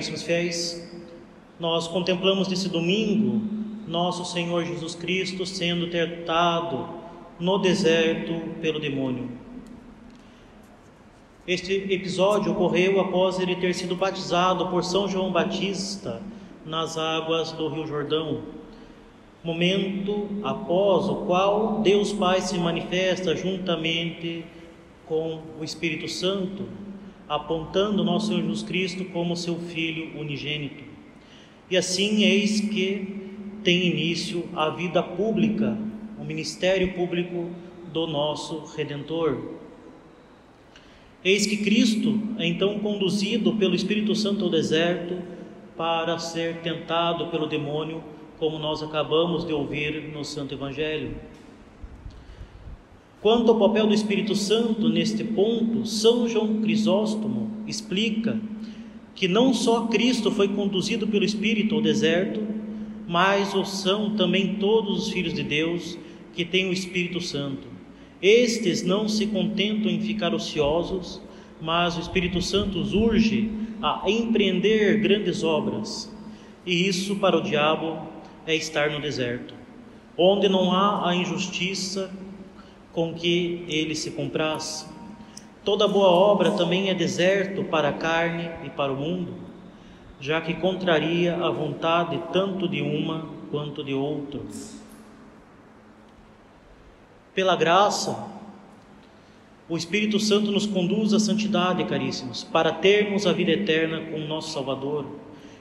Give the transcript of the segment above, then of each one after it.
Caríssimos fiéis, nós contemplamos nesse domingo nosso Senhor Jesus Cristo sendo tentado no deserto pelo demônio. Este episódio ocorreu após ele ter sido batizado por São João Batista nas águas do Rio Jordão, momento após o qual Deus Pai se manifesta juntamente com o Espírito Santo, apontando nosso Senhor Jesus Cristo como seu Filho unigênito. E assim eis que tem início a vida pública, o ministério público do nosso Redentor. Eis que Cristo é então conduzido pelo Espírito Santo ao deserto para ser tentado pelo demônio, como nós acabamos de ouvir no Santo Evangelho. Quanto ao papel do Espírito Santo neste ponto, São João Crisóstomo explica que não só Cristo foi conduzido pelo Espírito ao deserto, mas o são também todos os filhos de Deus que têm o Espírito Santo. Estes não se contentam em ficar ociosos, mas o Espírito Santo os urge a empreender grandes obras. E isso para o diabo é estar no deserto, onde não há a injustiça com que ele se compraz. Toda boa obra também é deserto para a carne e para o mundo, já que contraria a vontade tanto de uma quanto de outra. Pela graça, o Espírito Santo nos conduz à santidade, caríssimos, para termos a vida eterna com o nosso Salvador.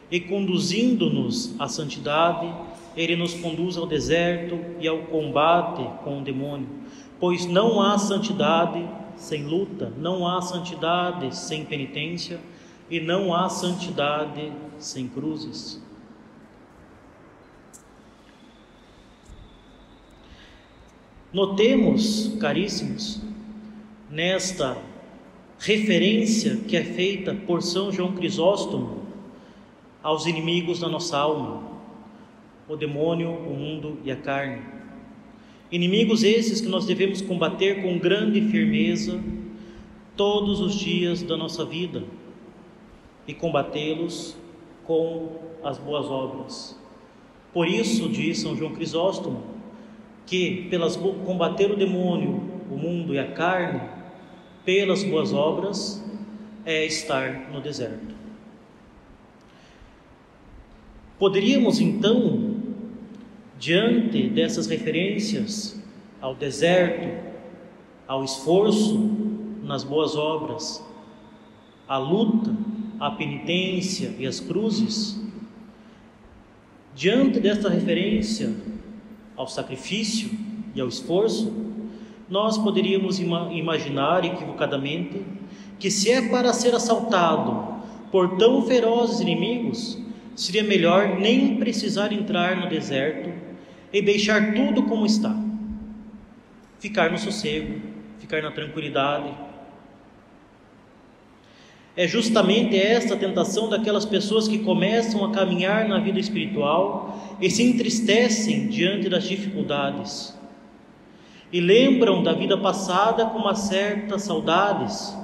E conduzindo-nos à santidade, ele nos conduz ao deserto e ao combate com o demônio, pois não há santidade sem luta, não há santidade sem penitência e não há santidade sem cruzes. Notemos, caríssimos, nesta referência que é feita por São João Crisóstomo aos inimigos da nossa alma, o demônio, o mundo e a carne. Inimigos esses que nós devemos combater com grande firmeza todos os dias da nossa vida e combatê-los com as boas obras. Por isso, diz São João Crisóstomo, que pelas combater o demônio, o mundo e a carne, pelas boas obras, é estar no deserto. Poderíamos então, diante dessas referências ao deserto, ao esforço nas boas obras, à luta, à penitência e às cruzes, diante desta referência ao sacrifício e ao esforço, nós poderíamos ima imaginar equivocadamente que se é para ser assaltado por tão ferozes inimigos, seria melhor nem precisar entrar no deserto e deixar tudo como está. Ficar no sossego, ficar na tranquilidade, é justamente esta tentação daquelas pessoas que começam a caminhar na vida espiritual e se entristecem diante das dificuldades e lembram da vida passada com uma certa saudades.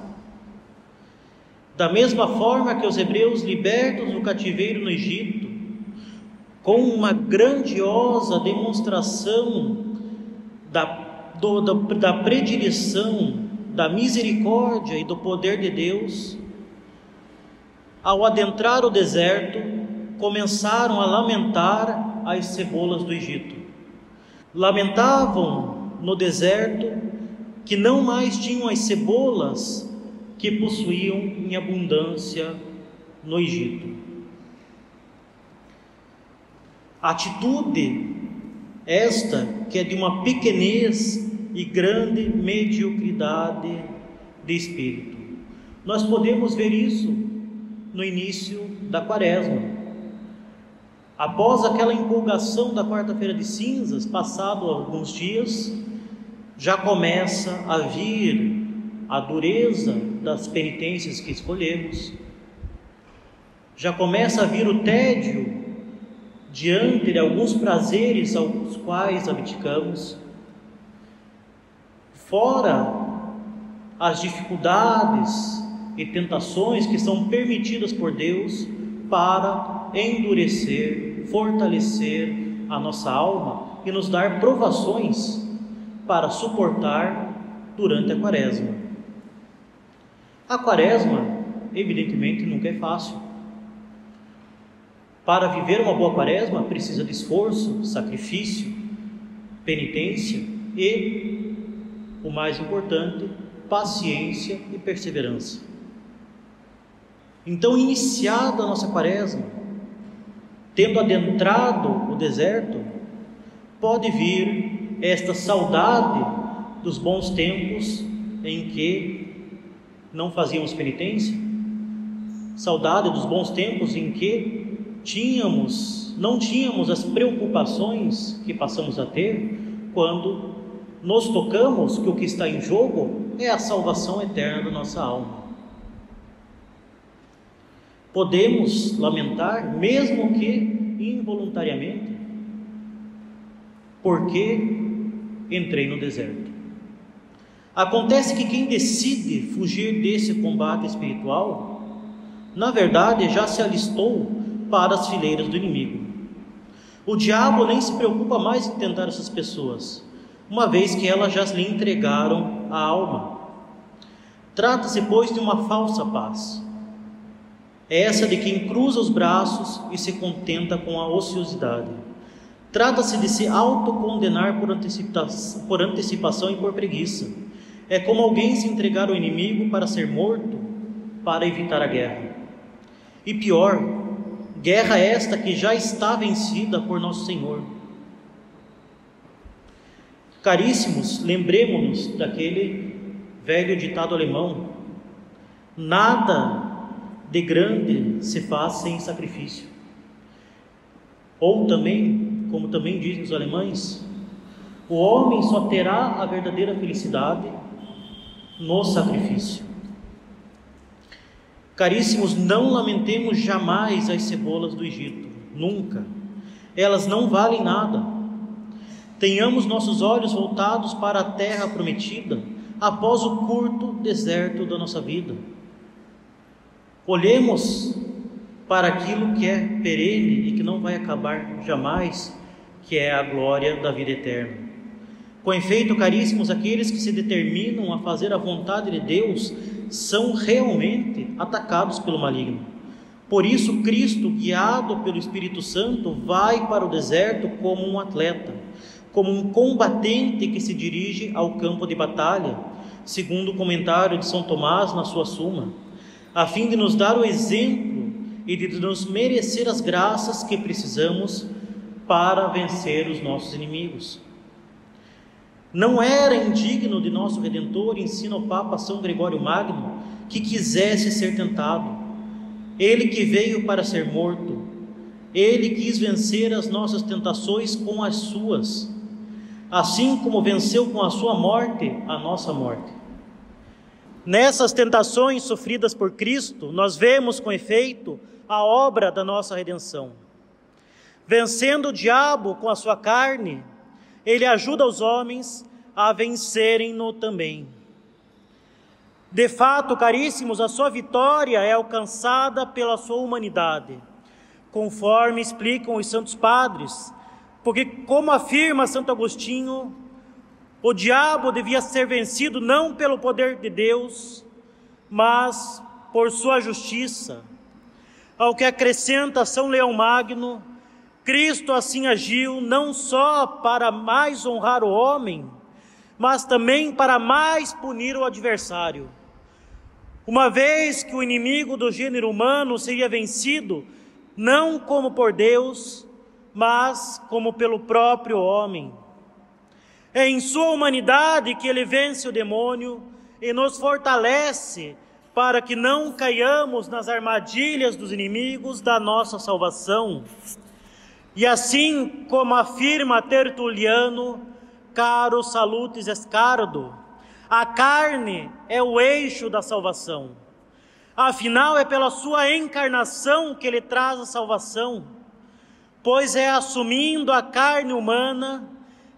Da mesma forma que os hebreus libertos do cativeiro no Egito, com uma grandiosa demonstração da, do, da, da predileção, da misericórdia e do poder de Deus, ao adentrar o deserto, começaram a lamentar as cebolas do Egito. Lamentavam no deserto que não mais tinham as cebolas que possuíam em abundância no Egito. Atitude esta que é de uma pequenez e grande mediocridade de espírito. Nós podemos ver isso no início da quaresma. Após aquela empolgação da quarta-feira de cinzas, passado alguns dias, já começa a vir a dureza das penitências que escolhemos, já começa a vir o tédio diante de alguns prazeres aos quais abdicamos, fora as dificuldades, e tentações que são permitidas por Deus para endurecer, fortalecer a nossa alma e nos dar provações para suportar durante a quaresma. A quaresma, evidentemente, nunca é fácil. Para viver uma boa quaresma, precisa de esforço, sacrifício, penitência e, o mais importante, paciência e perseverança. Então, iniciada a nossa quaresma, tendo adentrado o deserto, pode vir esta saudade dos bons tempos em que não fazíamos penitência, saudade dos bons tempos em que tínhamos, não tínhamos as preocupações que passamos a ter quando nos tocamos que o que está em jogo é a salvação eterna da nossa alma. Podemos lamentar, mesmo que involuntariamente, porque entrei no deserto. Acontece que quem decide fugir desse combate espiritual, na verdade já se alistou para as fileiras do inimigo. O diabo nem se preocupa mais em tentar essas pessoas, uma vez que elas já lhe entregaram a alma. Trata-se, pois, de uma falsa paz essa de quem cruza os braços e se contenta com a ociosidade. Trata-se de se autocondenar por antecipação, por antecipação e por preguiça. É como alguém se entregar ao inimigo para ser morto, para evitar a guerra. E pior, guerra esta que já está vencida por nosso Senhor. Caríssimos, lembremos-nos daquele velho ditado alemão: nada de grande se faz sem sacrifício. Ou também, como também dizem os alemães, o homem só terá a verdadeira felicidade no sacrifício. Caríssimos, não lamentemos jamais as cebolas do Egito, nunca. Elas não valem nada. Tenhamos nossos olhos voltados para a terra prometida após o curto deserto da nossa vida Olhemos para aquilo que é perene e que não vai acabar jamais, que é a glória da vida eterna. Com efeito, caríssimos, aqueles que se determinam a fazer a vontade de Deus são realmente atacados pelo maligno. Por isso, Cristo, guiado pelo Espírito Santo, vai para o deserto como um atleta, como um combatente que se dirige ao campo de batalha, segundo o comentário de São Tomás na sua Suma a fim de nos dar o exemplo e de nos merecer as graças que precisamos para vencer os nossos inimigos. Não era indigno de nosso Redentor, ensina o Papa São Gregório Magno, que quisesse ser tentado. Ele que veio para ser morto, ele quis vencer as nossas tentações com as suas, assim como venceu com a sua morte a nossa morte. Nessas tentações sofridas por Cristo, nós vemos com efeito a obra da nossa redenção. Vencendo o diabo com a sua carne, ele ajuda os homens a vencerem-no também. De fato, caríssimos, a sua vitória é alcançada pela sua humanidade, conforme explicam os santos padres, porque, como afirma Santo Agostinho, o diabo devia ser vencido não pelo poder de Deus, mas por sua justiça. Ao que acrescenta São Leão Magno, Cristo assim agiu não só para mais honrar o homem, mas também para mais punir o adversário. Uma vez que o inimigo do gênero humano seria vencido, não como por Deus, mas como pelo próprio homem. É em sua humanidade que ele vence o demônio e nos fortalece para que não caiamos nas armadilhas dos inimigos da nossa salvação. E assim como afirma Tertuliano, caro salutis escardo, a carne é o eixo da salvação. Afinal, é pela sua encarnação que ele traz a salvação, pois é assumindo a carne humana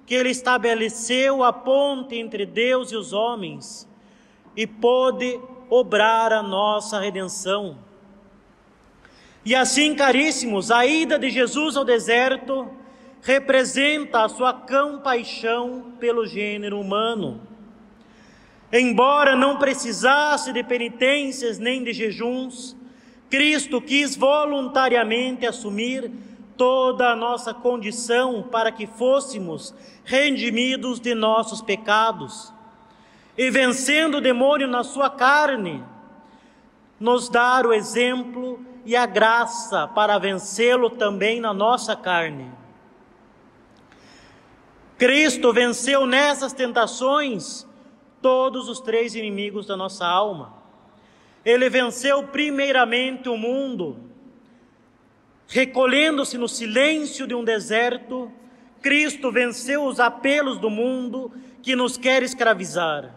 que ele estabeleceu a ponte entre Deus e os homens e pôde obrar a nossa redenção. E assim, caríssimos, a ida de Jesus ao deserto representa a sua compaixão pelo gênero humano. Embora não precisasse de penitências nem de jejuns, Cristo quis voluntariamente assumir toda a nossa condição para que fôssemos redimidos de nossos pecados. E vencendo o demônio na sua carne, nos dar o exemplo e a graça para vencê-lo também na nossa carne. Cristo venceu nessas tentações todos os três inimigos da nossa alma. Ele venceu primeiramente o mundo, recolhendo-se no silêncio de um deserto. Cristo venceu os apelos do mundo que nos quer escravizar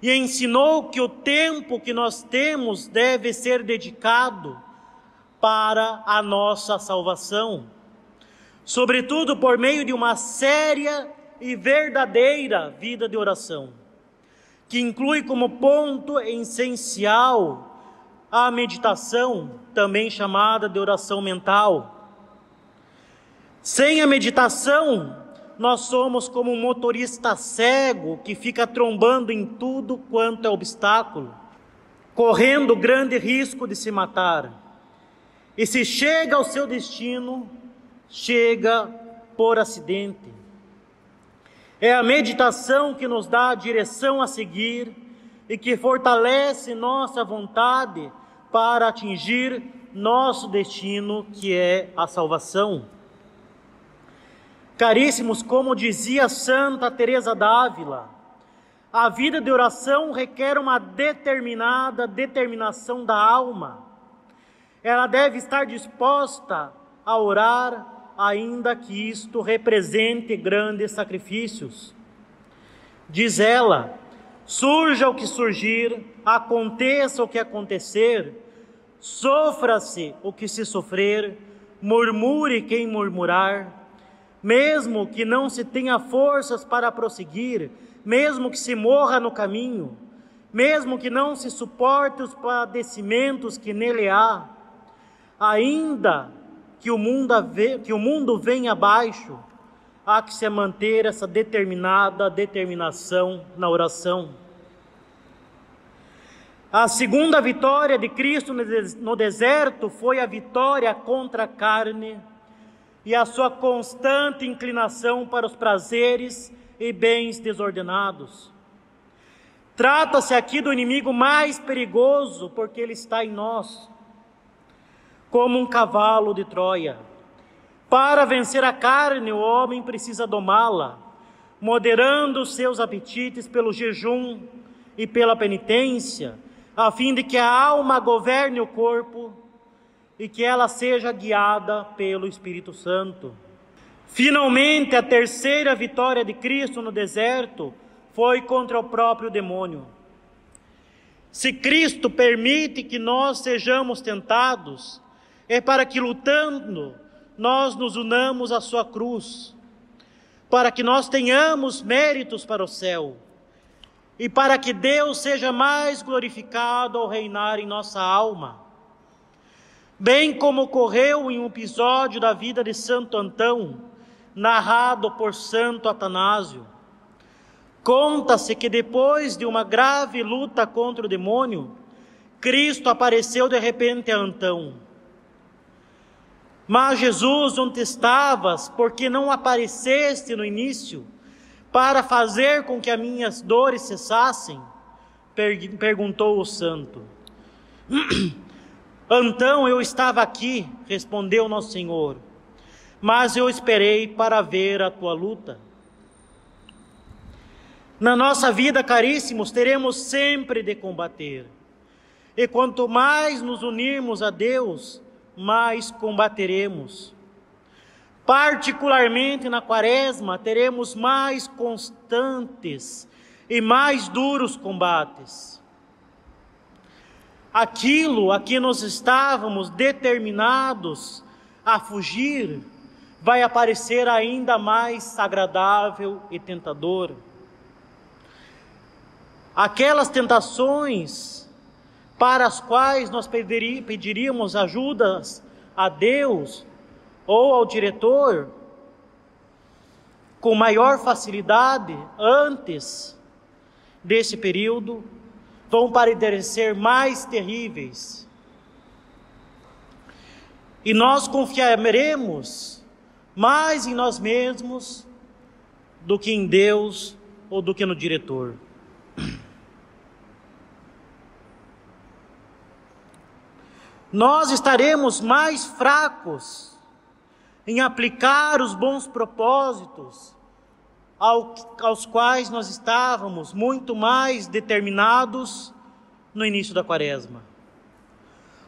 e ensinou que o tempo que nós temos deve ser dedicado para a nossa salvação sobretudo por meio de uma séria e verdadeira vida de oração, que inclui como ponto essencial a meditação, também chamada de oração mental. Sem a meditação, nós somos como um motorista cego que fica trombando em tudo quanto é obstáculo, correndo grande risco de se matar. E se chega ao seu destino, chega por acidente. É a meditação que nos dá a direção a seguir e que fortalece nossa vontade para atingir nosso destino, que é a salvação. Caríssimos, como dizia Santa Teresa d'Ávila, a vida de oração requer uma determinada determinação da alma. Ela deve estar disposta a orar ainda que isto represente grandes sacrifícios. Diz ela: surja o que surgir, aconteça o que acontecer, sofra-se o que se sofrer, murmure quem murmurar, mesmo que não se tenha forças para prosseguir, mesmo que se morra no caminho, mesmo que não se suporte os padecimentos que nele há, ainda que o mundo, que o mundo venha abaixo, há que se manter essa determinada determinação na oração. A segunda vitória de Cristo no deserto foi a vitória contra a carne e a sua constante inclinação para os prazeres e bens desordenados. Trata-se aqui do inimigo mais perigoso, porque ele está em nós como um cavalo de Troia. Para vencer a carne, o homem precisa domá-la, moderando seus apetites pelo jejum e pela penitência, a fim de que a alma governe o corpo e que ela seja guiada pelo Espírito Santo. Finalmente, a terceira vitória de Cristo no deserto foi contra o próprio demônio. Se Cristo permite que nós sejamos tentados, é para que lutando nós nos unamos à sua cruz, para que nós tenhamos méritos para o céu e para que Deus seja mais glorificado ao reinar em nossa alma. Bem como ocorreu em um episódio da vida de Santo Antão, narrado por Santo Atanásio. Conta-se que depois de uma grave luta contra o demônio, Cristo apareceu de repente a Antão mas Jesus, onde estavas, porque não apareceste no início, para fazer com que as minhas dores cessassem? Perguntou o santo. Então eu estava aqui, respondeu nosso Senhor, mas eu esperei para ver a tua luta. Na nossa vida, caríssimos, teremos sempre de combater. E quanto mais nos unirmos a Deus, mais combateremos. Particularmente na quaresma, teremos mais constantes e mais duros combates. Aquilo a que nós estávamos determinados a fugir, vai aparecer ainda mais agradável e tentador. Aquelas tentações para as quais nós pediríamos ajudas a Deus ou ao diretor com maior facilidade antes desse período, vão parecer mais terríveis. E nós confiaremos mais em nós mesmos do que em Deus ou do que no diretor. Nós estaremos mais fracos em aplicar os bons propósitos aos quais nós estávamos muito mais determinados no início da quaresma.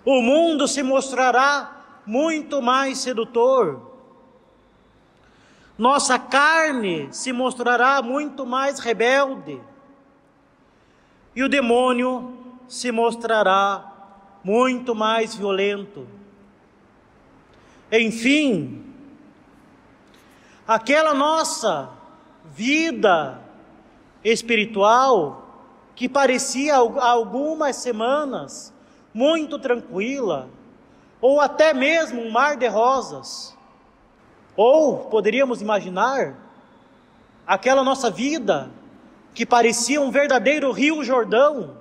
O mundo se mostrará muito mais sedutor. Nossa carne se mostrará muito mais rebelde. E o demônio se mostrará muito mais violento. Enfim, aquela nossa vida espiritual que parecia há algumas semanas muito tranquila, ou até mesmo um mar de rosas, ou poderíamos imaginar aquela nossa vida que parecia um verdadeiro rio Jordão,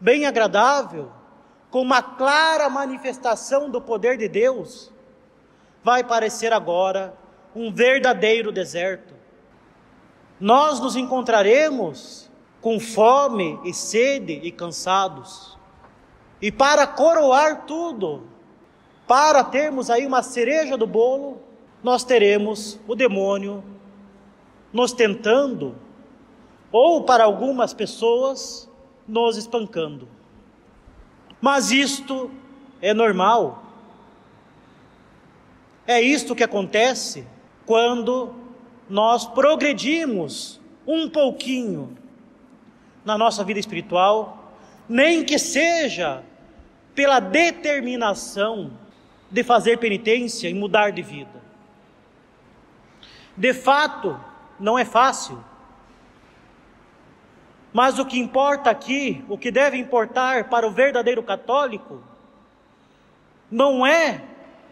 bem agradável, com uma clara manifestação do poder de Deus, vai parecer agora um verdadeiro deserto. Nós nos encontraremos com fome e sede e cansados. E para coroar tudo, para termos aí uma cereja do bolo, nós teremos o demônio nos tentando, ou para algumas pessoas, nos espancando. Mas isto é normal. É isto que acontece quando nós progredimos um pouquinho na nossa vida espiritual, nem que seja pela determinação de fazer penitência e mudar de vida. De fato, não é fácil. Mas o que importa aqui, o que deve importar para o verdadeiro católico, não é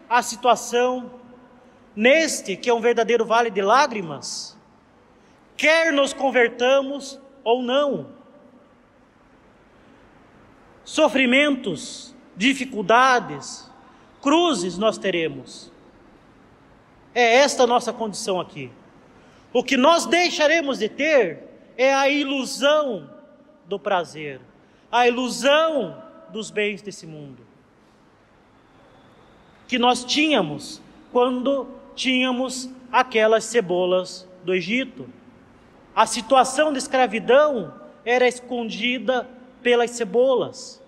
a situação neste que é um verdadeiro vale de lágrimas, quer nos convertamos ou não. Sofrimentos, dificuldades, cruzes nós teremos. É esta a nossa condição aqui. O que nós deixaremos de ter é a ilusão do prazer, a ilusão dos bens desse mundo. Que nós tínhamos quando tínhamos aquelas cebolas do Egito. A situação de escravidão era escondida pelas cebolas.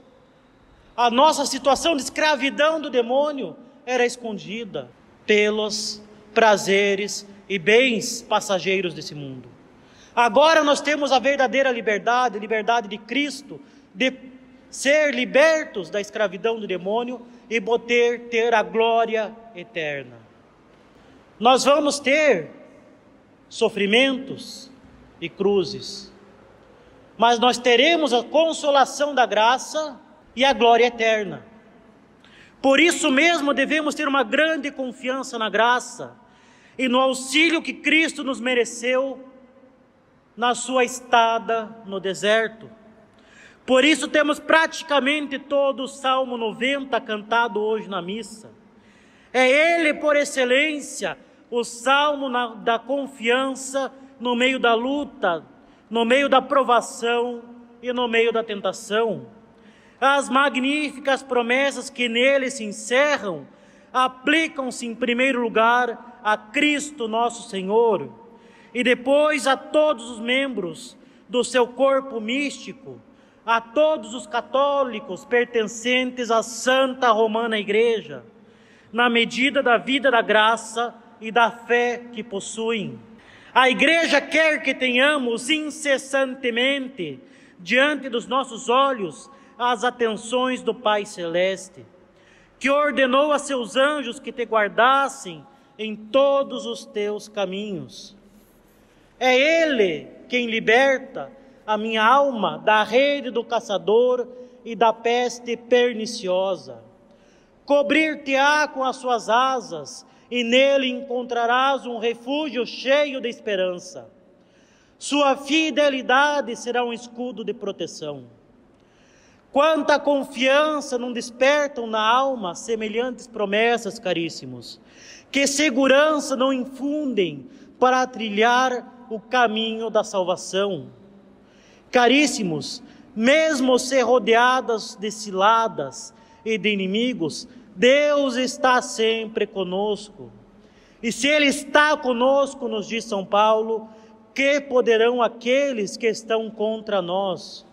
A nossa situação de escravidão do demônio era escondida pelos prazeres e bens passageiros desse mundo. Agora nós temos a verdadeira liberdade, liberdade de Cristo, de ser libertos da escravidão do demônio e poder ter a glória eterna. Nós vamos ter sofrimentos e cruzes, mas nós teremos a consolação da graça e a glória eterna. Por isso mesmo devemos ter uma grande confiança na graça e no auxílio que Cristo nos mereceu na sua estada no deserto. Por isso temos praticamente todo o Salmo 90 cantado hoje na missa. É ele, por excelência, o salmo na, da confiança no meio da luta, no meio da provação e no meio da tentação. As magníficas promessas que nele se encerram aplicam-se em primeiro lugar a Cristo nosso Senhor e depois a todos os membros do seu corpo místico, a todos os católicos pertencentes à Santa Romana Igreja, na medida da vida da graça e da fé que possuem. A Igreja quer que tenhamos incessantemente diante dos nossos olhos as atenções do Pai Celeste, que ordenou a seus anjos que te guardassem em todos os teus caminhos. É Ele quem liberta a minha alma da rede do caçador e da peste perniciosa. Cobrir-te-á com as suas asas, e nele encontrarás um refúgio cheio de esperança. Sua fidelidade será um escudo de proteção. Quanta confiança não despertam na alma semelhantes promessas, caríssimos. Que segurança não infundem para trilhar o caminho da salvação. Caríssimos, mesmo ser rodeadas de ciladas e de inimigos, Deus está sempre conosco. E se Ele está conosco, nos diz São Paulo, que poderão aqueles que estão contra nós?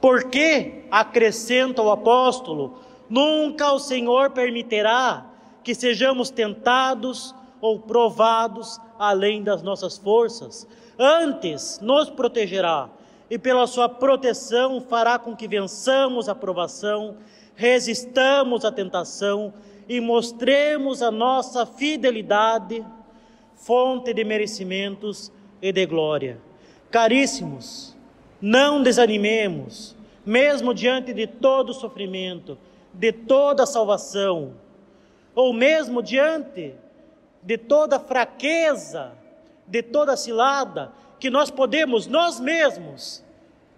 Porque, acrescenta o apóstolo, nunca o Senhor permitirá que sejamos tentados ou provados além das nossas forças. Antes, nos protegerá e, pela sua proteção, fará com que vençamos a provação, resistamos à tentação e mostremos a nossa fidelidade, fonte de merecimentos e de glória. Caríssimos, não desanimemos, mesmo diante de todo sofrimento, de toda salvação, ou mesmo diante de toda fraqueza, de toda cilada, que nós podemos, nós mesmos,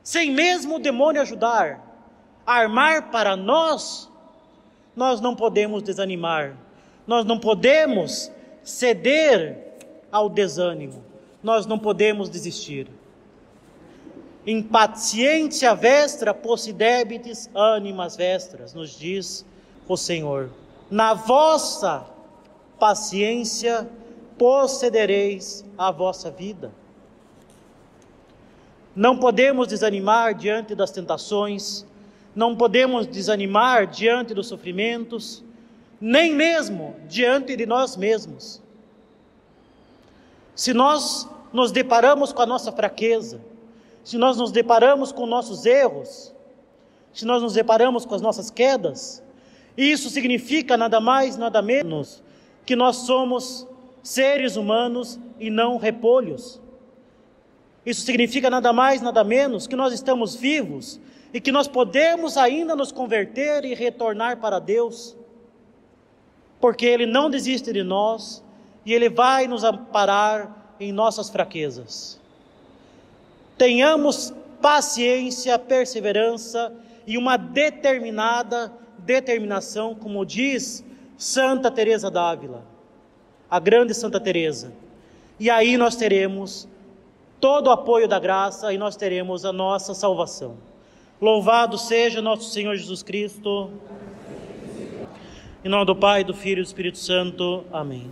sem mesmo o demônio ajudar, armar para nós, nós não podemos desanimar, nós não podemos ceder ao desânimo, nós não podemos desistir. Impaciência vestra possidebitis animas vestras, nos diz o Senhor. Na vossa paciência possedereis a vossa vida. Não podemos desanimar diante das tentações, não podemos desanimar diante dos sofrimentos, nem mesmo diante de nós mesmos. Se nós nos deparamos com a nossa fraqueza, se nós nos deparamos com nossos erros, se nós nos deparamos com as nossas quedas, isso significa nada mais, nada menos que nós somos seres humanos e não repolhos. Isso significa nada mais, nada menos que nós estamos vivos e que nós podemos ainda nos converter e retornar para Deus, porque Ele não desiste de nós e Ele vai nos amparar em nossas fraquezas. Tenhamos paciência, perseverança e uma determinada determinação, como diz Santa Teresa d'Ávila, a grande Santa Teresa. E aí nós teremos todo o apoio da graça e nós teremos a nossa salvação. Louvado seja nosso Senhor Jesus Cristo. Em nome do Pai, do Filho e do Espírito Santo. Amém.